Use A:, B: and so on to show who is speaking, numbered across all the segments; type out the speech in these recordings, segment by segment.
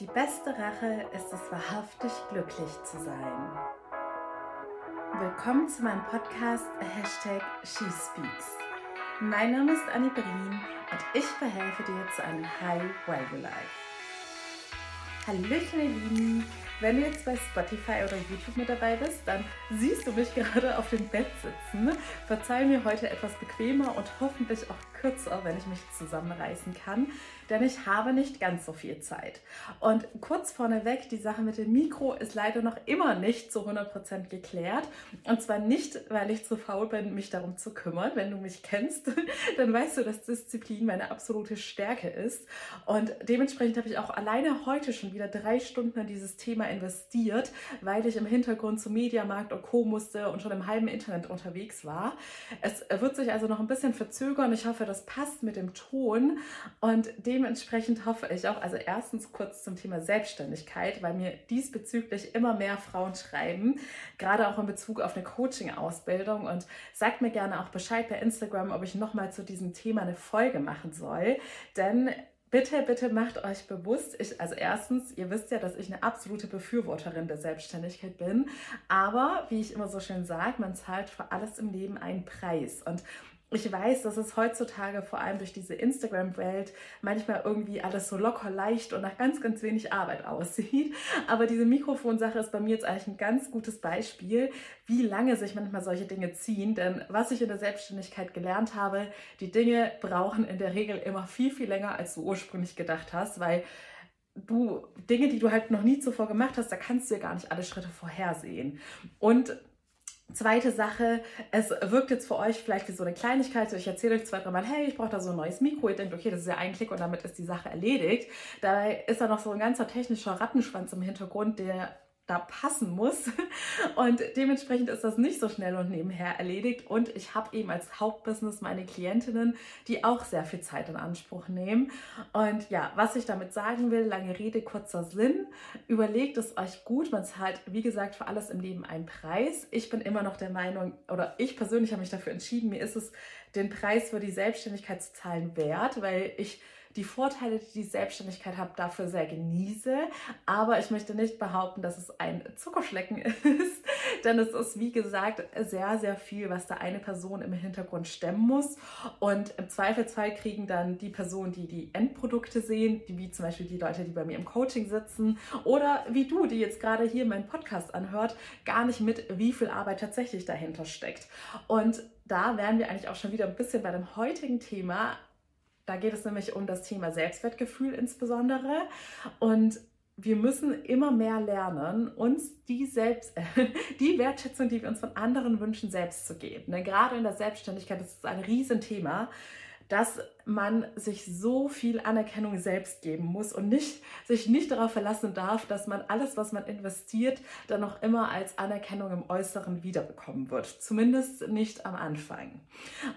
A: Die beste Rache ist es wahrhaftig glücklich zu sein. Willkommen zu meinem Podcast Hashtag SheSpeaks. Mein Name ist Annie Brien und ich verhelfe dir zu einem High Value Life. Hallöchen ihr Lieben, wenn du jetzt bei Spotify oder YouTube mit dabei bist, dann siehst du mich gerade auf dem Bett sitzen. Verzeih mir heute etwas bequemer und hoffentlich auch kürzer, wenn ich mich zusammenreißen kann, denn ich habe nicht ganz so viel Zeit. Und kurz vorneweg, die Sache mit dem Mikro ist leider noch immer nicht zu 100% geklärt. Und zwar nicht, weil ich zu faul bin, mich darum zu kümmern. Wenn du mich kennst, dann weißt du, dass Disziplin meine absolute Stärke ist. Und dementsprechend habe ich auch alleine heute schon wieder drei Stunden in dieses Thema investiert, weil ich im Hintergrund zum Mediamarkt und Co. musste und schon im halben Internet unterwegs war. Es wird sich also noch ein bisschen verzögern. Ich hoffe, das passt mit dem Ton und dementsprechend hoffe ich auch, also erstens kurz zum Thema Selbstständigkeit, weil mir diesbezüglich immer mehr Frauen schreiben, gerade auch in Bezug auf eine Coaching-Ausbildung und sagt mir gerne auch Bescheid bei Instagram, ob ich nochmal zu diesem Thema eine Folge machen soll, denn Bitte, bitte macht euch bewusst, ich, also erstens, ihr wisst ja, dass ich eine absolute Befürworterin der Selbstständigkeit bin, aber wie ich immer so schön sage, man zahlt für alles im Leben einen Preis. Und ich weiß, dass es heutzutage vor allem durch diese Instagram-Welt manchmal irgendwie alles so locker leicht und nach ganz, ganz wenig Arbeit aussieht. Aber diese Mikrofonsache ist bei mir jetzt eigentlich ein ganz gutes Beispiel, wie lange sich manchmal solche Dinge ziehen. Denn was ich in der Selbstständigkeit gelernt habe, die Dinge brauchen in der Regel immer viel, viel länger, als du ursprünglich gedacht hast, weil du Dinge, die du halt noch nie zuvor gemacht hast, da kannst du ja gar nicht alle Schritte vorhersehen. Und Zweite Sache, es wirkt jetzt für euch vielleicht wie so eine Kleinigkeit. Ich erzähle euch zwei, dreimal, hey, ich brauche da so ein neues Mikro. Ihr denkt, okay, das ist ja ein Klick und damit ist die Sache erledigt. Dabei ist da noch so ein ganzer technischer Rattenschwanz im Hintergrund, der da passen muss. Und dementsprechend ist das nicht so schnell und nebenher erledigt. Und ich habe eben als Hauptbusiness meine Klientinnen, die auch sehr viel Zeit in Anspruch nehmen. Und ja, was ich damit sagen will, lange Rede, kurzer Sinn. Überlegt es euch gut. Man zahlt, wie gesagt, für alles im Leben einen Preis. Ich bin immer noch der Meinung, oder ich persönlich habe mich dafür entschieden, mir ist es den Preis für die Selbstständigkeit zu zahlen wert, weil ich die Vorteile, die die Selbstständigkeit hat, dafür sehr genieße. Aber ich möchte nicht behaupten, dass es ein Zuckerschlecken ist, denn es ist, wie gesagt, sehr, sehr viel, was da eine Person im Hintergrund stemmen muss. Und im Zweifelsfall kriegen dann die Personen, die die Endprodukte sehen, wie zum Beispiel die Leute, die bei mir im Coaching sitzen oder wie du, die jetzt gerade hier meinen Podcast anhört, gar nicht mit, wie viel Arbeit tatsächlich dahinter steckt. Und da wären wir eigentlich auch schon wieder ein bisschen bei dem heutigen Thema, da geht es nämlich um das Thema Selbstwertgefühl insbesondere. Und wir müssen immer mehr lernen, uns die, selbst, die Wertschätzung, die wir uns von anderen wünschen, selbst zu geben. Denn gerade in der Selbstständigkeit ist es ein Riesenthema, dass man sich so viel Anerkennung selbst geben muss und nicht, sich nicht darauf verlassen darf, dass man alles, was man investiert, dann noch immer als Anerkennung im Äußeren wiederbekommen wird. Zumindest nicht am Anfang.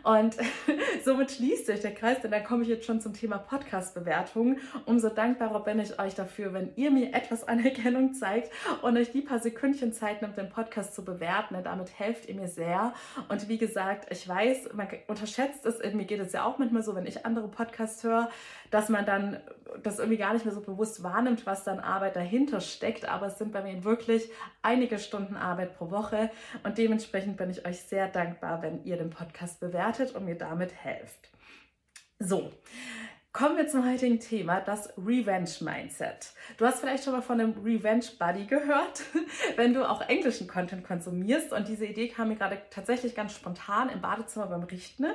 A: Und somit schließt sich der Kreis, denn da komme ich jetzt schon zum Thema Podcast-Bewertung. Umso dankbarer bin ich euch dafür, wenn ihr mir etwas Anerkennung zeigt und euch die paar Sekündchen Zeit nimmt, den Podcast zu bewerten. Denn damit helft ihr mir sehr. Und wie gesagt, ich weiß, man unterschätzt es, mir geht es ja auch manchmal so, wenn ich ich andere Podcasts höre, dass man dann das irgendwie gar nicht mehr so bewusst wahrnimmt, was dann Arbeit dahinter steckt. Aber es sind bei mir wirklich einige Stunden Arbeit pro Woche und dementsprechend bin ich euch sehr dankbar, wenn ihr den Podcast bewertet und mir damit helft. So. Kommen wir zum heutigen Thema, das Revenge Mindset. Du hast vielleicht schon mal von einem Revenge Buddy gehört, wenn du auch englischen Content konsumierst. Und diese Idee kam mir gerade tatsächlich ganz spontan im Badezimmer beim Richten.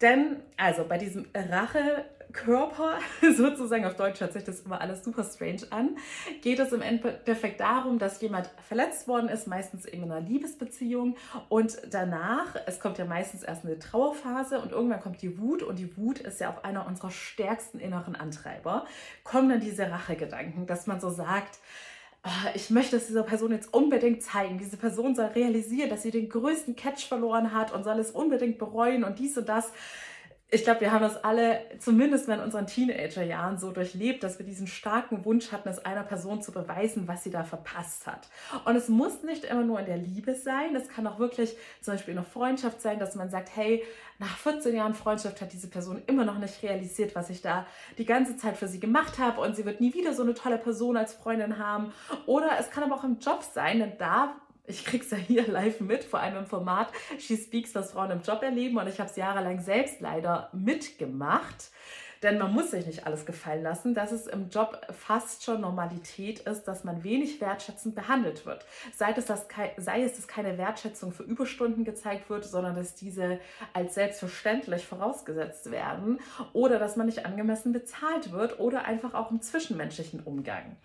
A: Denn, also bei diesem Rachekörper, sozusagen auf Deutsch hört sich das immer alles super strange an, geht es im Endeffekt darum, dass jemand verletzt worden ist, meistens eben in einer Liebesbeziehung. Und danach, es kommt ja meistens erst eine Trauerphase und irgendwann kommt die Wut. Und die Wut ist ja auch einer unserer stärksten inneren Antreiber, kommen dann diese Rachegedanken, dass man so sagt, ich möchte es dieser Person jetzt unbedingt zeigen. Diese Person soll realisieren, dass sie den größten Catch verloren hat und soll es unbedingt bereuen und dies und das. Ich glaube, wir haben das alle, zumindest in unseren Teenagerjahren, so durchlebt, dass wir diesen starken Wunsch hatten, es einer Person zu beweisen, was sie da verpasst hat. Und es muss nicht immer nur in der Liebe sein. Es kann auch wirklich zum Beispiel in einer Freundschaft sein, dass man sagt, hey, nach 14 Jahren Freundschaft hat diese Person immer noch nicht realisiert, was ich da die ganze Zeit für sie gemacht habe und sie wird nie wieder so eine tolle Person als Freundin haben. Oder es kann aber auch im Job sein, denn da ich krieg's ja hier live mit vor allem im Format She Speaks, was Frauen im Job erleben und ich habe es jahrelang selbst leider mitgemacht. Denn man muss sich nicht alles gefallen lassen, dass es im Job fast schon Normalität ist, dass man wenig wertschätzend behandelt wird. Sei es, dass, sei es, dass keine Wertschätzung für Überstunden gezeigt wird, sondern dass diese als selbstverständlich vorausgesetzt werden oder dass man nicht angemessen bezahlt wird oder einfach auch im zwischenmenschlichen Umgang.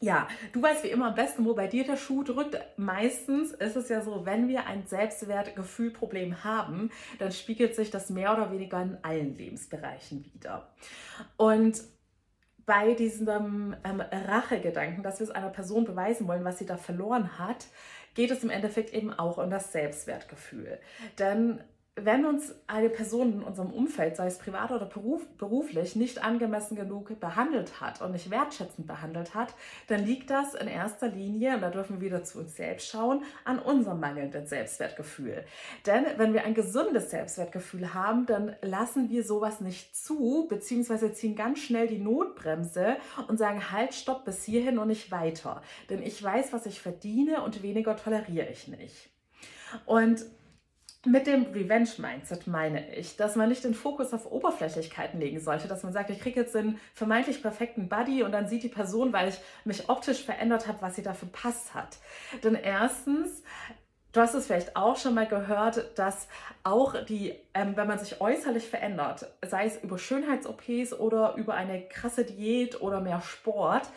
A: Ja, du weißt wie immer am besten, wo bei dir der Schuh drückt. Meistens ist es ja so, wenn wir ein Selbstwertgefühlproblem haben, dann spiegelt sich das mehr oder weniger in allen Lebensbereichen wieder. Und bei diesem ähm, Rachegedanken, dass wir es einer Person beweisen wollen, was sie da verloren hat, geht es im Endeffekt eben auch um das Selbstwertgefühl. Denn wenn uns eine Person in unserem Umfeld, sei es privat oder beruf, beruflich, nicht angemessen genug behandelt hat und nicht wertschätzend behandelt hat, dann liegt das in erster Linie, und da dürfen wir wieder zu uns selbst schauen, an unserem mangelnden Selbstwertgefühl. Denn wenn wir ein gesundes Selbstwertgefühl haben, dann lassen wir sowas nicht zu, beziehungsweise ziehen ganz schnell die Notbremse und sagen, halt, stopp bis hierhin und nicht weiter. Denn ich weiß, was ich verdiene und weniger toleriere ich nicht. Und mit dem Revenge-Mindset meine ich, dass man nicht den Fokus auf Oberflächlichkeiten legen sollte, dass man sagt, ich kriege jetzt den vermeintlich perfekten Buddy und dann sieht die Person, weil ich mich optisch verändert habe, was sie dafür passt hat. Denn erstens, du hast es vielleicht auch schon mal gehört, dass auch die, ähm, wenn man sich äußerlich verändert, sei es über Schönheits-OPs oder über eine krasse Diät oder mehr Sport,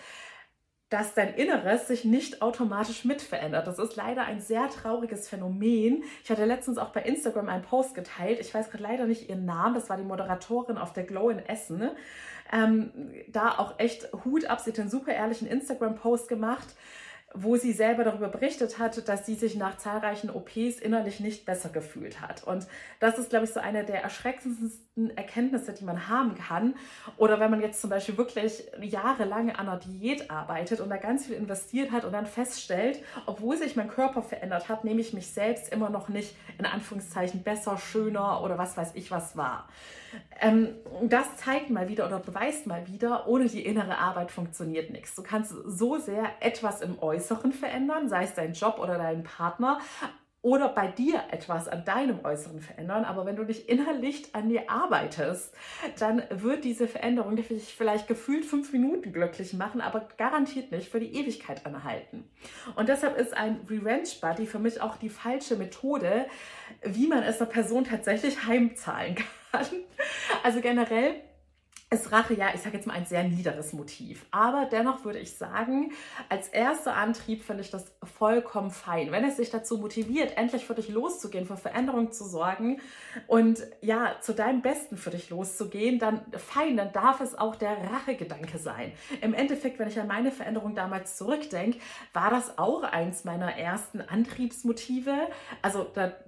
A: dass dein Inneres sich nicht automatisch mit verändert. Das ist leider ein sehr trauriges Phänomen. Ich hatte letztens auch bei Instagram einen Post geteilt. Ich weiß gerade leider nicht ihren Namen. Das war die Moderatorin auf der Glow in Essen. Ähm, da auch echt Hut ab. Sie hat einen super ehrlichen Instagram-Post gemacht wo sie selber darüber berichtet hat, dass sie sich nach zahlreichen OPs innerlich nicht besser gefühlt hat. Und das ist, glaube ich, so eine der erschreckendsten Erkenntnisse, die man haben kann. Oder wenn man jetzt zum Beispiel wirklich jahrelang an einer Diät arbeitet und da ganz viel investiert hat und dann feststellt, obwohl sich mein Körper verändert hat, nehme ich mich selbst immer noch nicht in Anführungszeichen besser, schöner oder was weiß ich was war. Ähm, das zeigt mal wieder oder beweist mal wieder, ohne die innere Arbeit funktioniert nichts. Du kannst so sehr etwas im Äußeren verändern, sei es dein Job oder dein Partner, oder bei dir etwas an deinem Äußeren verändern. Aber wenn du nicht innerlich an dir arbeitest, dann wird diese Veränderung dich vielleicht gefühlt fünf Minuten glücklich machen, aber garantiert nicht für die Ewigkeit anhalten. Und deshalb ist ein Revenge Buddy für mich auch die falsche Methode, wie man es einer Person tatsächlich heimzahlen kann. Also generell ist Rache ja, ich sage jetzt mal, ein sehr niederes Motiv. Aber dennoch würde ich sagen, als erster Antrieb finde ich das vollkommen fein. Wenn es sich dazu motiviert, endlich für dich loszugehen, für Veränderung zu sorgen und ja, zu deinem Besten für dich loszugehen, dann fein, dann darf es auch der Rachegedanke sein. Im Endeffekt, wenn ich an meine Veränderung damals zurückdenke, war das auch eins meiner ersten Antriebsmotive. Also der,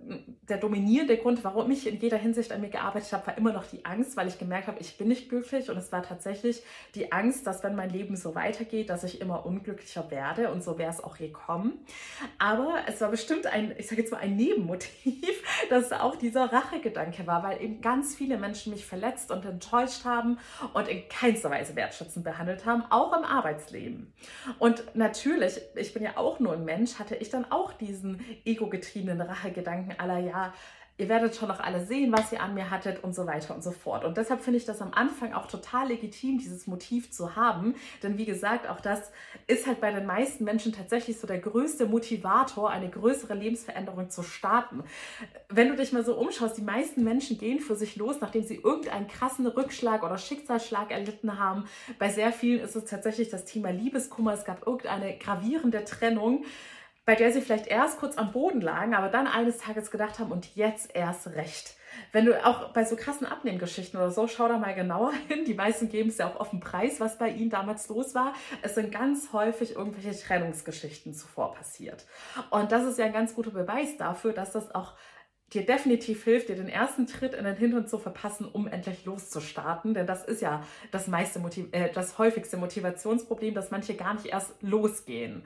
A: der dominierende Grund, warum ich in jeder Hinsicht an mir gearbeitet habe, war immer noch die Angst, weil ich gemerkt habe, ich bin nicht glücklich unglücklich und es war tatsächlich die Angst, dass wenn mein Leben so weitergeht, dass ich immer unglücklicher werde und so wäre es auch gekommen. Aber es war bestimmt ein, ich sage jetzt mal ein Nebenmotiv, dass auch dieser Rachegedanke war, weil eben ganz viele Menschen mich verletzt und enttäuscht haben und in keinster Weise wertschätzend behandelt haben, auch im Arbeitsleben. Und natürlich, ich bin ja auch nur ein Mensch, hatte ich dann auch diesen ego-getriebenen Rachegedanken aller ja, ihr werdet schon noch alle sehen, was ihr an mir hattet und so weiter und so fort. Und deshalb finde ich das am Anfang auch total legitim, dieses Motiv zu haben. Denn wie gesagt, auch das ist halt bei den meisten Menschen tatsächlich so der größte Motivator, eine größere Lebensveränderung zu starten. Wenn du dich mal so umschaust, die meisten Menschen gehen für sich los, nachdem sie irgendeinen krassen Rückschlag oder Schicksalsschlag erlitten haben. Bei sehr vielen ist es tatsächlich das Thema Liebeskummer. Es gab irgendeine gravierende Trennung bei der sie vielleicht erst kurz am Boden lagen, aber dann eines Tages gedacht haben und jetzt erst recht. Wenn du auch bei so krassen Abnehmgeschichten oder so, schau da mal genauer hin. Die meisten geben es ja auch auf den Preis, was bei ihnen damals los war. Es sind ganz häufig irgendwelche Trennungsgeschichten zuvor passiert. Und das ist ja ein ganz guter Beweis dafür, dass das auch dir definitiv hilft, dir den ersten Tritt in den Hintern zu verpassen, um endlich loszustarten. Denn das ist ja das, meiste Motiv äh, das häufigste Motivationsproblem, dass manche gar nicht erst losgehen.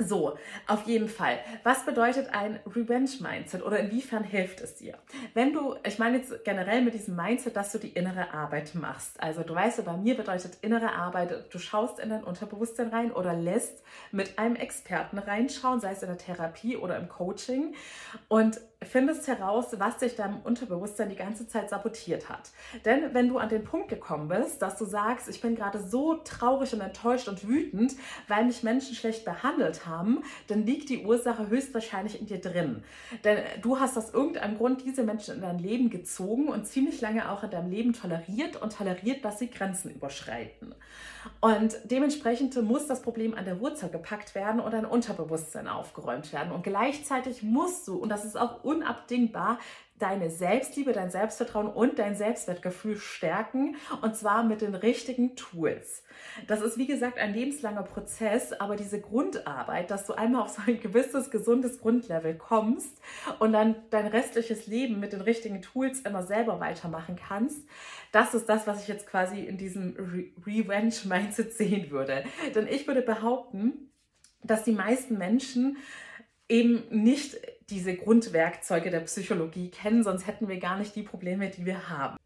A: So, auf jeden Fall. Was bedeutet ein Revenge-Mindset oder inwiefern hilft es dir? Wenn du, ich meine jetzt generell mit diesem Mindset, dass du die innere Arbeit machst. Also du weißt, bei mir bedeutet innere Arbeit, du schaust in dein Unterbewusstsein rein oder lässt mit einem Experten reinschauen, sei es in der Therapie oder im Coaching und findest heraus, was dich deinem Unterbewusstsein die ganze Zeit sabotiert hat. Denn wenn du an den Punkt gekommen bist, dass du sagst, ich bin gerade so traurig und enttäuscht und wütend, weil mich Menschen schlecht behandelt haben, dann liegt die Ursache höchstwahrscheinlich in dir drin. Denn du hast aus irgendeinem Grund diese Menschen in dein Leben gezogen und ziemlich lange auch in deinem Leben toleriert und toleriert, dass sie Grenzen überschreiten. Und dementsprechend muss das Problem an der Wurzel gepackt werden und ein Unterbewusstsein aufgeräumt werden. Und gleichzeitig musst du, und das ist auch unabdingbar, deine Selbstliebe, dein Selbstvertrauen und dein Selbstwertgefühl stärken und zwar mit den richtigen Tools. Das ist wie gesagt ein lebenslanger Prozess, aber diese Grundarbeit, dass du einmal auf so ein gewisses gesundes Grundlevel kommst und dann dein restliches Leben mit den richtigen Tools immer selber weitermachen kannst, das ist das, was ich jetzt quasi in diesem Re Revenge Mindset sehen würde. Denn ich würde behaupten, dass die meisten Menschen eben nicht diese Grundwerkzeuge der Psychologie kennen, sonst hätten wir gar nicht die Probleme, die wir haben.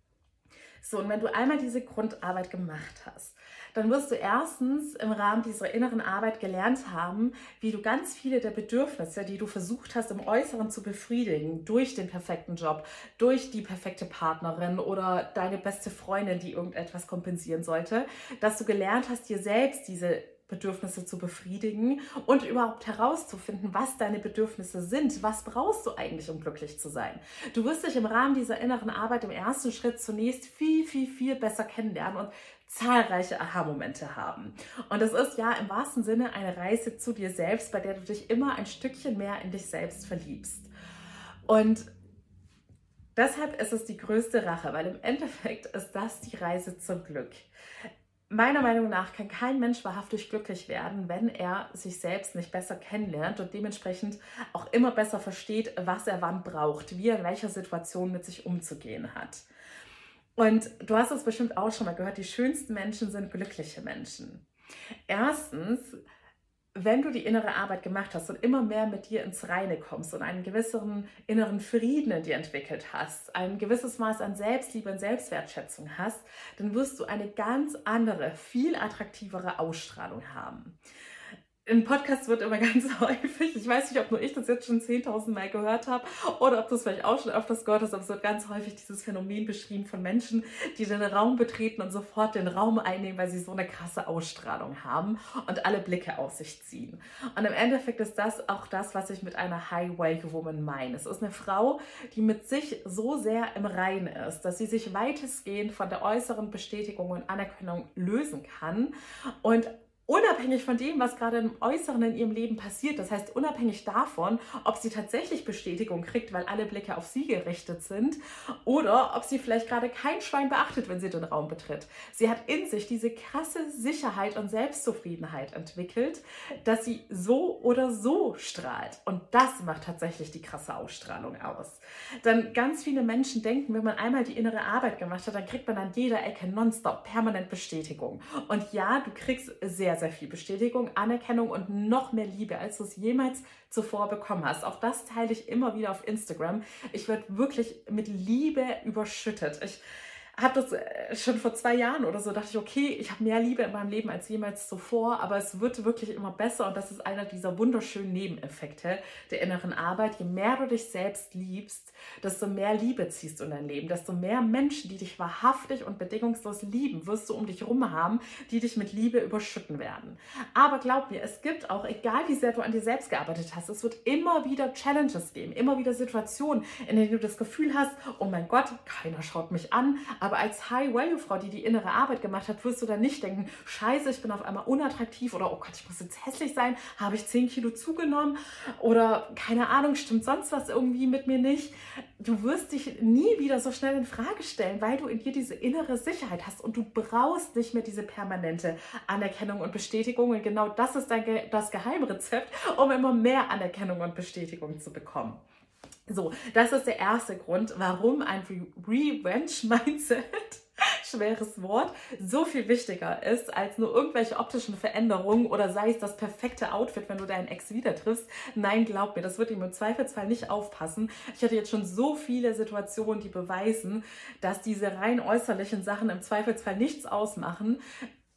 A: So, und wenn du einmal diese Grundarbeit gemacht hast, dann wirst du erstens im Rahmen dieser inneren Arbeit gelernt haben, wie du ganz viele der Bedürfnisse, die du versucht hast, im Äußeren zu befriedigen, durch den perfekten Job, durch die perfekte Partnerin oder deine beste Freundin, die irgendetwas kompensieren sollte, dass du gelernt hast, dir selbst diese Bedürfnisse zu befriedigen und überhaupt herauszufinden, was deine Bedürfnisse sind. Was brauchst du eigentlich, um glücklich zu sein? Du wirst dich im Rahmen dieser inneren Arbeit im ersten Schritt zunächst viel, viel, viel besser kennenlernen und zahlreiche Aha-Momente haben. Und es ist ja im wahrsten Sinne eine Reise zu dir selbst, bei der du dich immer ein Stückchen mehr in dich selbst verliebst. Und deshalb ist es die größte Rache, weil im Endeffekt ist das die Reise zum Glück meiner Meinung nach kann kein Mensch wahrhaftig glücklich werden, wenn er sich selbst nicht besser kennenlernt und dementsprechend auch immer besser versteht, was er wann braucht, wie er in welcher Situation mit sich umzugehen hat. Und du hast es bestimmt auch schon mal gehört, die schönsten Menschen sind glückliche Menschen. Erstens wenn du die innere Arbeit gemacht hast und immer mehr mit dir ins Reine kommst und einen gewissen inneren Frieden in dir entwickelt hast, ein gewisses Maß an Selbstliebe und Selbstwertschätzung hast, dann wirst du eine ganz andere, viel attraktivere Ausstrahlung haben im Podcast wird immer ganz häufig, ich weiß nicht, ob nur ich das jetzt schon 10.000 Mal gehört habe oder ob du es vielleicht auch schon öfters gehört hast, aber es wird ganz häufig dieses Phänomen beschrieben von Menschen, die den Raum betreten und sofort den Raum einnehmen, weil sie so eine krasse Ausstrahlung haben und alle Blicke auf sich ziehen. Und im Endeffekt ist das auch das, was ich mit einer High-Wake Woman meine. Es ist eine Frau, die mit sich so sehr im Reinen ist, dass sie sich weitestgehend von der äußeren Bestätigung und Anerkennung lösen kann und unabhängig von dem, was gerade im Äußeren in ihrem Leben passiert, das heißt unabhängig davon, ob sie tatsächlich Bestätigung kriegt, weil alle Blicke auf sie gerichtet sind, oder ob sie vielleicht gerade kein Schwein beachtet, wenn sie den Raum betritt. Sie hat in sich diese krasse Sicherheit und Selbstzufriedenheit entwickelt, dass sie so oder so strahlt. Und das macht tatsächlich die krasse Ausstrahlung aus. Denn ganz viele Menschen denken, wenn man einmal die innere Arbeit gemacht hat, dann kriegt man an jeder Ecke nonstop permanent Bestätigung. Und ja, du kriegst sehr sehr, sehr viel Bestätigung, Anerkennung und noch mehr Liebe, als du es jemals zuvor bekommen hast. Auch das teile ich immer wieder auf Instagram. Ich werde wirklich mit Liebe überschüttet. Ich habe das äh, schon vor zwei Jahren oder so, dachte ich, okay, ich habe mehr Liebe in meinem Leben als jemals zuvor, aber es wird wirklich immer besser und das ist einer dieser wunderschönen Nebeneffekte der inneren Arbeit. Je mehr du dich selbst liebst, desto mehr Liebe ziehst du in dein Leben, desto mehr Menschen, die dich wahrhaftig und bedingungslos lieben, wirst du um dich herum haben, die dich mit Liebe überschütten werden. Aber glaub mir, es gibt auch, egal wie sehr du an dir selbst gearbeitet hast, es wird immer wieder Challenges geben, immer wieder Situationen, in denen du das Gefühl hast, oh mein Gott, keiner schaut mich an, aber als High-Value-Frau, die die innere Arbeit gemacht hat, wirst du dann nicht denken, scheiße, ich bin auf einmal unattraktiv oder oh Gott, ich muss jetzt hässlich sein, habe ich 10 Kilo zugenommen oder keine Ahnung, stimmt sonst was irgendwie mit mir nicht. Du wirst dich nie wieder so schnell in Frage stellen, weil du in dir diese innere Sicherheit hast und du brauchst nicht mehr diese permanente Anerkennung und Bestätigung. Und genau das ist dein, das Geheimrezept, um immer mehr Anerkennung und Bestätigung zu bekommen. So, das ist der erste Grund, warum ein Revenge-Mindset schweres Wort, so viel wichtiger ist als nur irgendwelche optischen Veränderungen oder sei es das perfekte Outfit, wenn du deinen Ex wieder triffst. Nein, glaub mir, das wird ihm im Zweifelsfall nicht aufpassen. Ich hatte jetzt schon so viele Situationen, die beweisen, dass diese rein äußerlichen Sachen im Zweifelsfall nichts ausmachen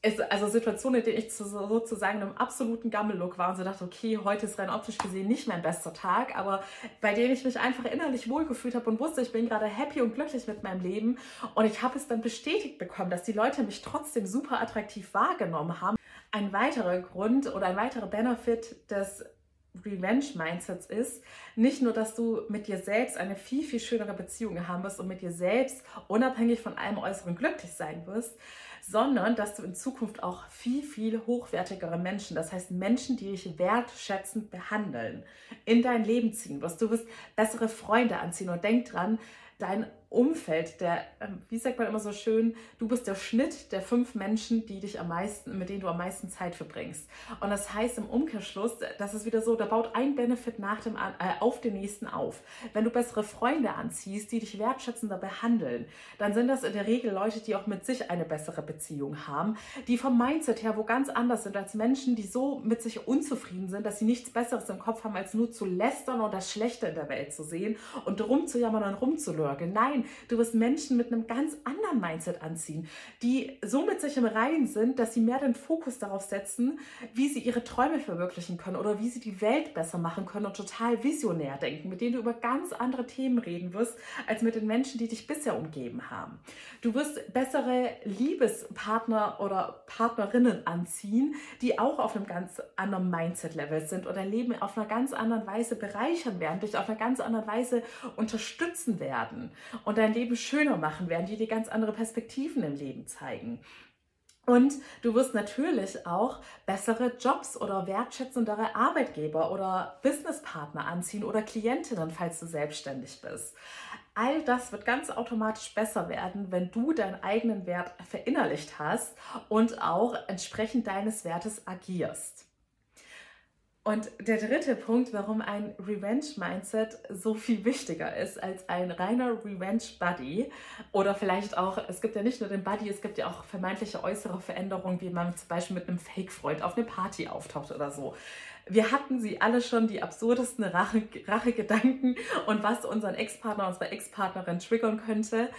A: es, also Situationen, in denen ich sozusagen in einem absoluten Gammellook war und so dachte, okay, heute ist rein optisch gesehen nicht mein bester Tag, aber bei denen ich mich einfach innerlich wohlgefühlt habe und wusste, ich bin gerade happy und glücklich mit meinem Leben und ich habe es dann bestätigt bekommen, dass die Leute mich trotzdem super attraktiv wahrgenommen haben. Ein weiterer Grund oder ein weiterer Benefit des Revenge-Mindsets ist, nicht nur, dass du mit dir selbst eine viel, viel schönere Beziehung haben wirst und mit dir selbst unabhängig von allem Äußeren glücklich sein wirst, sondern dass du in Zukunft auch viel, viel hochwertigere Menschen, das heißt Menschen, die dich wertschätzend behandeln, in dein Leben ziehen wirst. Du wirst bessere Freunde anziehen und denk dran, dein Umfeld, der, ähm, wie sagt man immer so schön, du bist der Schnitt der fünf Menschen, die dich am meisten, mit denen du am meisten Zeit verbringst. Und das heißt im Umkehrschluss, das ist wieder so, da baut ein Benefit nach dem, äh, auf den nächsten auf. Wenn du bessere Freunde anziehst, die dich wertschätzender behandeln, dann sind das in der Regel Leute, die auch mit sich eine bessere Beziehung haben, die vom Mindset her wo ganz anders sind als Menschen, die so mit sich unzufrieden sind, dass sie nichts Besseres im Kopf haben, als nur zu lästern und das Schlechte in der Welt zu sehen und rumzujammern und rumzulörgeln. Nein, Nein, du wirst Menschen mit einem ganz anderen Mindset anziehen, die so mit sich im Reinen sind, dass sie mehr den Fokus darauf setzen, wie sie ihre Träume verwirklichen können oder wie sie die Welt besser machen können und total visionär denken, mit denen du über ganz andere Themen reden wirst, als mit den Menschen, die dich bisher umgeben haben. Du wirst bessere Liebespartner oder Partnerinnen anziehen, die auch auf einem ganz anderen Mindset-Level sind oder Leben auf einer ganz anderen Weise bereichern werden, dich auf einer ganz anderen Weise unterstützen werden und dein Leben schöner machen werden, die dir ganz andere Perspektiven im Leben zeigen. Und du wirst natürlich auch bessere Jobs oder wertschätzendere Arbeitgeber oder Businesspartner anziehen oder Klientinnen, falls du selbstständig bist. All das wird ganz automatisch besser werden, wenn du deinen eigenen Wert verinnerlicht hast und auch entsprechend deines Wertes agierst. Und der dritte Punkt, warum ein Revenge-Mindset so viel wichtiger ist als ein reiner Revenge-Buddy oder vielleicht auch, es gibt ja nicht nur den Buddy, es gibt ja auch vermeintliche äußere Veränderungen, wie man zum Beispiel mit einem Fake-Freund auf eine Party auftaucht oder so. Wir hatten sie alle schon die absurdesten Rache, Rachegedanken und was unseren Ex-Partner, unsere Ex-Partnerin triggern könnte.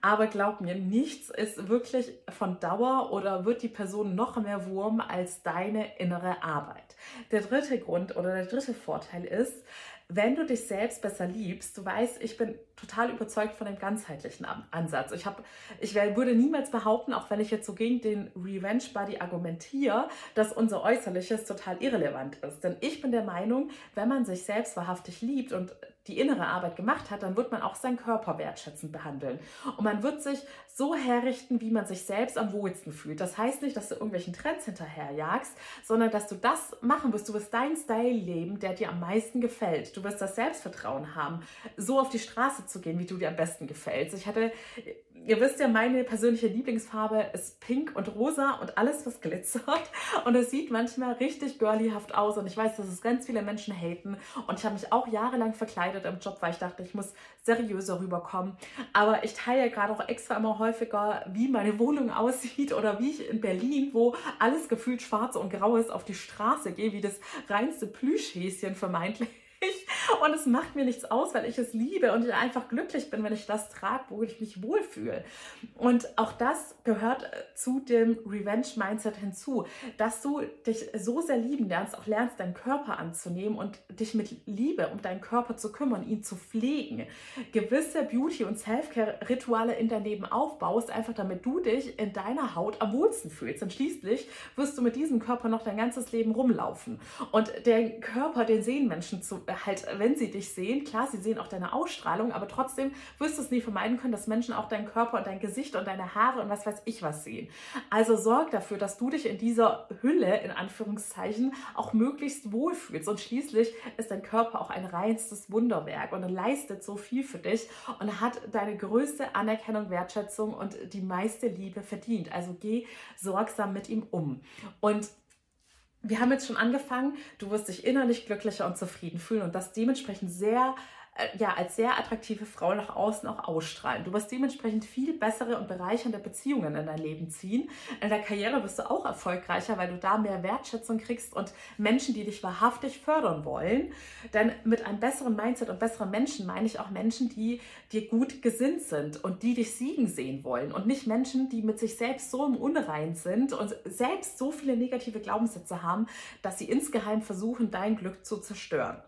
A: Aber glaub mir, nichts ist wirklich von Dauer oder wird die Person noch mehr Wurm als deine innere Arbeit. Der dritte Grund oder der dritte Vorteil ist, wenn du dich selbst besser liebst, du weißt, ich bin total überzeugt von dem ganzheitlichen Ansatz. Ich, hab, ich würde niemals behaupten, auch wenn ich jetzt so gegen den Revenge Body argumentiere, dass unser Äußerliches total irrelevant ist. Denn ich bin der Meinung, wenn man sich selbst wahrhaftig liebt und die innere Arbeit gemacht hat, dann wird man auch seinen Körper wertschätzend behandeln. Und man wird sich so herrichten, wie man sich selbst am wohlsten fühlt. Das heißt nicht, dass du irgendwelchen Trends hinterherjagst, sondern dass du das machen wirst. Du wirst deinen Style leben, der dir am meisten gefällt. Du wirst das Selbstvertrauen haben, so auf die Straße zu gehen, wie du dir am besten gefällst. Ich hatte ihr wisst ja, meine persönliche Lieblingsfarbe ist pink und rosa und alles, was glitzert. Und es sieht manchmal richtig girlyhaft aus. Und ich weiß, dass es ganz viele Menschen haten. Und ich habe mich auch jahrelang verkleidet im Job, weil ich dachte, ich muss seriöser rüberkommen. Aber ich teile gerade auch extra immer häufiger, wie meine Wohnung aussieht oder wie ich in Berlin, wo alles gefühlt schwarz und grau ist, auf die Straße gehe, wie das reinste Plüschhäschen vermeintlich und es macht mir nichts aus, weil ich es liebe und ich einfach glücklich bin, wenn ich das trage, wo ich mich wohlfühle. Und auch das gehört äh, zu dem Revenge-Mindset hinzu, dass du dich so sehr lieben lernst, auch lernst, deinen Körper anzunehmen und dich mit Liebe um deinen Körper zu kümmern, ihn zu pflegen. Gewisse Beauty- und Self-Care-Rituale in dein Leben aufbaust, einfach damit du dich in deiner Haut am wohlsten fühlst. Und schließlich wirst du mit diesem Körper noch dein ganzes Leben rumlaufen. Und der Körper, den sehen Menschen zu, halt, wenn sie dich sehen, klar, sie sehen auch deine Ausstrahlung, aber trotzdem wirst du es nie vermeiden können, dass Menschen auch deinen Körper und dein Gesicht und deine Haare und was weiß ich was sehen. Also sorg dafür, dass du dich in dieser Hülle, in Anführungszeichen, auch möglichst wohlfühlst. Und schließlich ist dein Körper auch ein reinstes Wunderwerk und leistet so viel für dich und hat deine größte Anerkennung, Wertschätzung und die meiste Liebe verdient. Also geh sorgsam mit ihm um. Und wir haben jetzt schon angefangen, du wirst dich innerlich glücklicher und zufrieden fühlen und das dementsprechend sehr ja, als sehr attraktive Frau nach außen auch ausstrahlen. Du wirst dementsprechend viel bessere und bereichernde Beziehungen in dein Leben ziehen. In der Karriere wirst du auch erfolgreicher, weil du da mehr Wertschätzung kriegst und Menschen, die dich wahrhaftig fördern wollen. Denn mit einem besseren Mindset und besseren Menschen meine ich auch Menschen, die dir gut gesinnt sind und die dich siegen sehen wollen und nicht Menschen, die mit sich selbst so im Unrein sind und selbst so viele negative Glaubenssätze haben, dass sie insgeheim versuchen, dein Glück zu zerstören.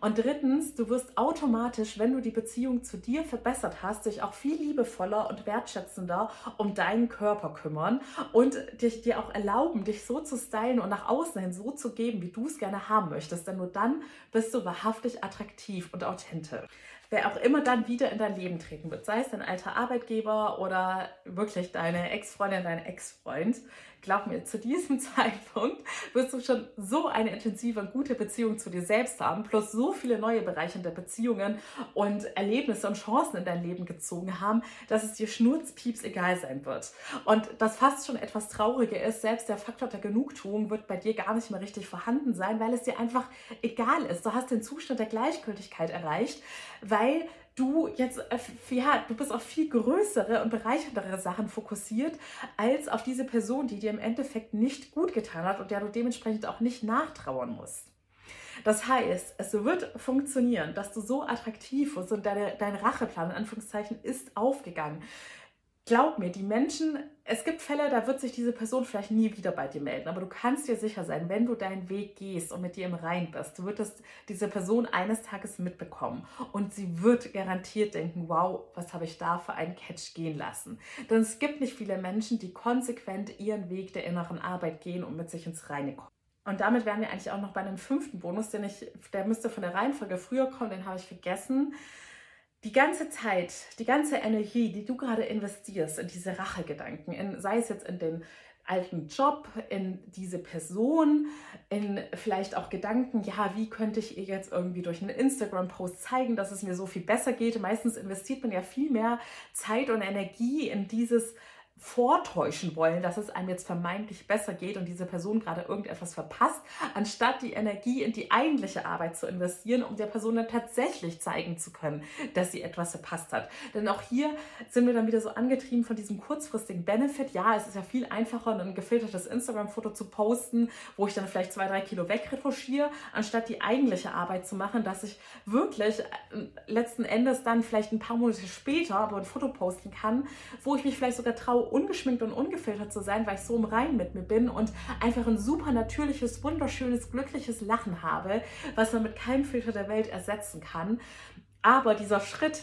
A: Und drittens, du wirst automatisch, wenn du die Beziehung zu dir verbessert hast, dich auch viel liebevoller und wertschätzender um deinen Körper kümmern und dich, dir auch erlauben, dich so zu stylen und nach außen hin so zu geben, wie du es gerne haben möchtest. Denn nur dann bist du wahrhaftig attraktiv und authentisch wer auch immer dann wieder in dein Leben treten wird, sei es dein alter Arbeitgeber oder wirklich deine Ex-Freundin, dein Ex-Freund, glaub mir, zu diesem Zeitpunkt wirst du schon so eine intensive und gute Beziehung zu dir selbst haben, plus so viele neue Bereiche der Beziehungen und Erlebnisse und Chancen in dein Leben gezogen haben, dass es dir schnurzpieps egal sein wird. Und das fast schon etwas Traurige ist, selbst der Faktor der Genugtuung wird bei dir gar nicht mehr richtig vorhanden sein, weil es dir einfach egal ist. Du hast den Zustand der Gleichgültigkeit erreicht, weil du jetzt, ja, du bist auf viel größere und bereichendere Sachen fokussiert, als auf diese Person, die dir im Endeffekt nicht gut getan hat und der du dementsprechend auch nicht nachtrauern musst. Das heißt, es wird funktionieren, dass du so attraktiv wirst und deine, dein Racheplan in Anführungszeichen ist aufgegangen glaub mir, die Menschen, es gibt Fälle, da wird sich diese Person vielleicht nie wieder bei dir melden, aber du kannst dir sicher sein, wenn du deinen Weg gehst und mit dir im Rein bist, wird es diese Person eines Tages mitbekommen und sie wird garantiert denken, wow, was habe ich da für einen Catch gehen lassen. Denn es gibt nicht viele Menschen, die konsequent ihren Weg der inneren Arbeit gehen und mit sich ins Reine kommen. Und damit wären wir eigentlich auch noch bei einem fünften Bonus, den ich, der müsste von der Reihenfolge früher kommen, den habe ich vergessen die ganze Zeit, die ganze Energie, die du gerade investierst in diese Rachegedanken, in, sei es jetzt in den alten Job, in diese Person, in vielleicht auch Gedanken, ja, wie könnte ich ihr jetzt irgendwie durch einen Instagram-Post zeigen, dass es mir so viel besser geht. Meistens investiert man ja viel mehr Zeit und Energie in dieses vortäuschen wollen, dass es einem jetzt vermeintlich besser geht und diese Person gerade irgendetwas verpasst, anstatt die Energie in die eigentliche Arbeit zu investieren, um der Person dann tatsächlich zeigen zu können, dass sie etwas verpasst hat. Denn auch hier sind wir dann wieder so angetrieben von diesem kurzfristigen Benefit. Ja, es ist ja viel einfacher, ein gefiltertes Instagram-Foto zu posten, wo ich dann vielleicht zwei, drei Kilo wegretuschiere, anstatt die eigentliche Arbeit zu machen, dass ich wirklich äh, letzten Endes dann vielleicht ein paar Monate später aber ein Foto posten kann, wo ich mich vielleicht sogar traue, ungeschminkt und ungefiltert zu sein, weil ich so im Rein mit mir bin und einfach ein super natürliches, wunderschönes, glückliches Lachen habe, was man mit keinem Filter der Welt ersetzen kann. Aber dieser Schritt,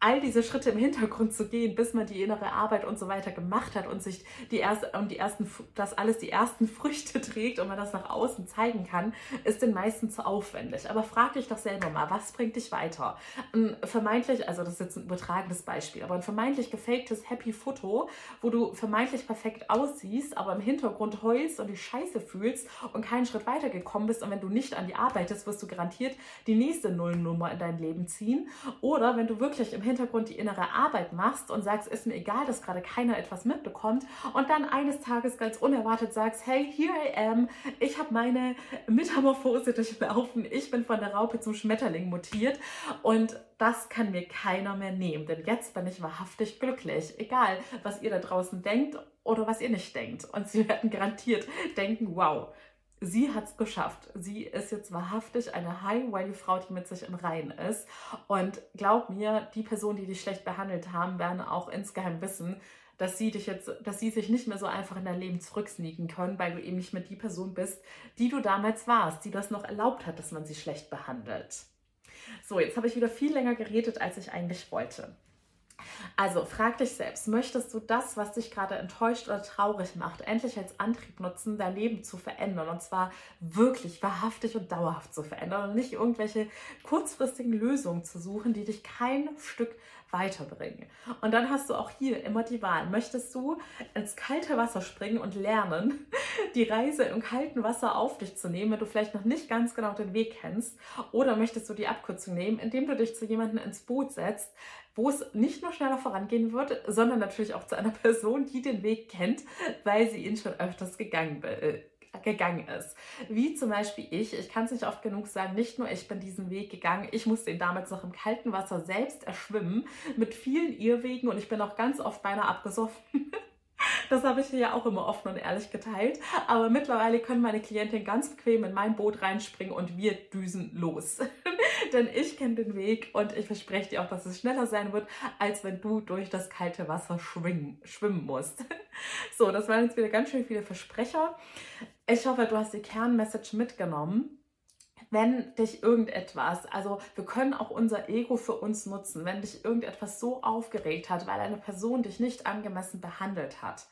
A: all diese Schritte im Hintergrund zu gehen, bis man die innere Arbeit und so weiter gemacht hat und sich die erste und die ersten, das alles die ersten Früchte trägt und man das nach außen zeigen kann, ist den meisten zu aufwendig. Aber frag dich doch selber mal, was bringt dich weiter? Ein vermeintlich, also das ist jetzt ein übertragenes Beispiel, aber ein vermeintlich gefaktes Happy Foto, wo du vermeintlich perfekt aussiehst, aber im Hintergrund heulst und dich scheiße fühlst und keinen Schritt weiter gekommen bist und wenn du nicht an die arbeitest, wirst du garantiert die nächste Nullnummer in dein Leben ziehen. Oder wenn du wirklich im Hintergrund die innere Arbeit machst und sagst, ist mir egal, dass gerade keiner etwas mitbekommt und dann eines Tages ganz unerwartet sagst, hey, here I am, ich habe meine Metamorphose durchlaufen, ich bin von der Raupe zum Schmetterling mutiert und das kann mir keiner mehr nehmen, denn jetzt bin ich wahrhaftig glücklich, egal was ihr da draußen denkt oder was ihr nicht denkt. Und sie werden garantiert denken, wow, sie hat es geschafft. Sie ist jetzt wahrhaftig eine High-Value-Frau, die mit sich im Reinen ist. Und glaub mir, die Personen, die dich schlecht behandelt haben, werden auch insgeheim wissen, dass sie dich jetzt, dass sie sich nicht mehr so einfach in dein Leben zurücksneaken können, weil du eben nicht mehr die Person bist, die du damals warst, die das noch erlaubt hat, dass man sie schlecht behandelt. So, jetzt habe ich wieder viel länger geredet, als ich eigentlich wollte. Also frag dich selbst, möchtest du das, was dich gerade enttäuscht oder traurig macht, endlich als Antrieb nutzen, dein Leben zu verändern? Und zwar wirklich wahrhaftig und dauerhaft zu verändern und nicht irgendwelche kurzfristigen Lösungen zu suchen, die dich kein Stück weiterbringen. Und dann hast du auch hier immer die Wahl. Möchtest du ins kalte Wasser springen und lernen, die Reise im kalten Wasser auf dich zu nehmen, wenn du vielleicht noch nicht ganz genau den Weg kennst? Oder möchtest du die Abkürzung nehmen, indem du dich zu jemandem ins Boot setzt, wo es nicht nur schneller vorangehen wird, sondern natürlich auch zu einer Person, die den Weg kennt, weil sie ihn schon öfters gegangen, äh, gegangen ist. Wie zum Beispiel ich, ich kann es nicht oft genug sagen, nicht nur ich bin diesen Weg gegangen, ich musste ihn damals noch im kalten Wasser selbst erschwimmen, mit vielen Irrwegen und ich bin auch ganz oft beinahe abgesoffen. Das habe ich hier ja auch immer offen und ehrlich geteilt. Aber mittlerweile können meine Klientinnen ganz bequem in mein Boot reinspringen und wir düsen los. Denn ich kenne den Weg und ich verspreche dir auch, dass es schneller sein wird, als wenn du durch das kalte Wasser schwimmen musst. So, das waren jetzt wieder ganz schön viele Versprecher. Ich hoffe, du hast die Kernmessage mitgenommen wenn dich irgendetwas, also wir können auch unser Ego für uns nutzen, wenn dich irgendetwas so aufgeregt hat, weil eine Person dich nicht angemessen behandelt hat,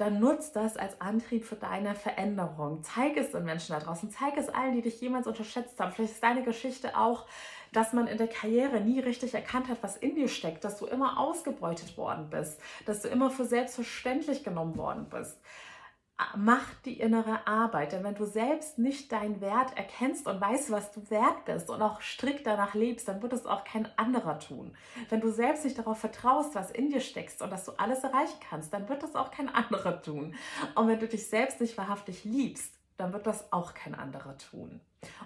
A: dann nutzt das als Antrieb für deine Veränderung. Zeig es den Menschen da draußen, zeig es allen, die dich jemals unterschätzt haben. Vielleicht ist deine Geschichte auch, dass man in der Karriere nie richtig erkannt hat, was in dir steckt, dass du immer ausgebeutet worden bist, dass du immer für selbstverständlich genommen worden bist mach die innere Arbeit. Denn wenn du selbst nicht deinen Wert erkennst und weißt, was du wert bist und auch strikt danach lebst, dann wird es auch kein anderer tun. Wenn du selbst nicht darauf vertraust, was in dir steckst und dass du alles erreichen kannst, dann wird das auch kein anderer tun. Und wenn du dich selbst nicht wahrhaftig liebst, dann wird das auch kein anderer tun.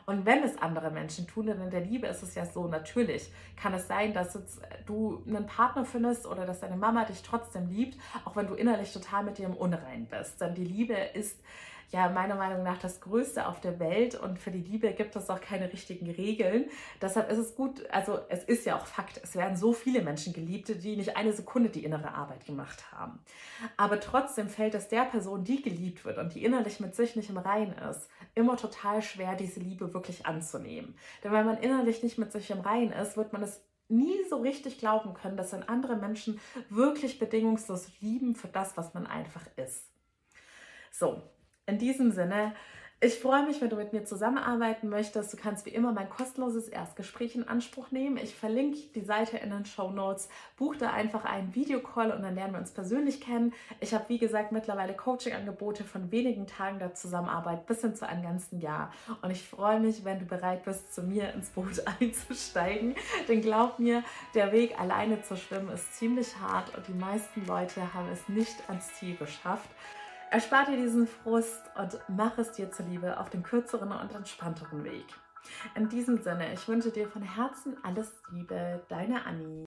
A: Und wenn es andere Menschen tun, denn in der Liebe ist es ja so, natürlich kann es sein, dass du einen Partner findest oder dass deine Mama dich trotzdem liebt, auch wenn du innerlich total mit dir im Unrein bist. Denn die Liebe ist ja meiner Meinung nach das Größte auf der Welt und für die Liebe gibt es auch keine richtigen Regeln. Deshalb ist es gut, also es ist ja auch Fakt, es werden so viele Menschen geliebt, die nicht eine Sekunde die innere Arbeit gemacht haben. Aber trotzdem fällt es der Person, die geliebt wird und die innerlich mit sich nicht im Reinen ist, immer total schwer, diese Liebe wirklich anzunehmen. Denn wenn man innerlich nicht mit sich im Reinen ist, wird man es nie so richtig glauben können, dass ein andere Menschen wirklich bedingungslos lieben für das, was man einfach ist. So, in diesem Sinne, ich freue mich, wenn du mit mir zusammenarbeiten möchtest. Du kannst wie immer mein kostenloses Erstgespräch in Anspruch nehmen. Ich verlinke die Seite in den Show Notes. Buch da einfach einen Videocall und dann lernen wir uns persönlich kennen. Ich habe, wie gesagt, mittlerweile Coaching-Angebote von wenigen Tagen der Zusammenarbeit bis hin zu einem ganzen Jahr. Und ich freue mich, wenn du bereit bist, zu mir ins Boot einzusteigen. Denn glaub mir, der Weg alleine zu schwimmen ist ziemlich hart und die meisten Leute haben es nicht ans Ziel geschafft. Erspar dir diesen Frust und mach es dir zuliebe auf dem kürzeren und entspannteren Weg. In diesem Sinne, ich wünsche dir von Herzen alles Liebe, deine Annie.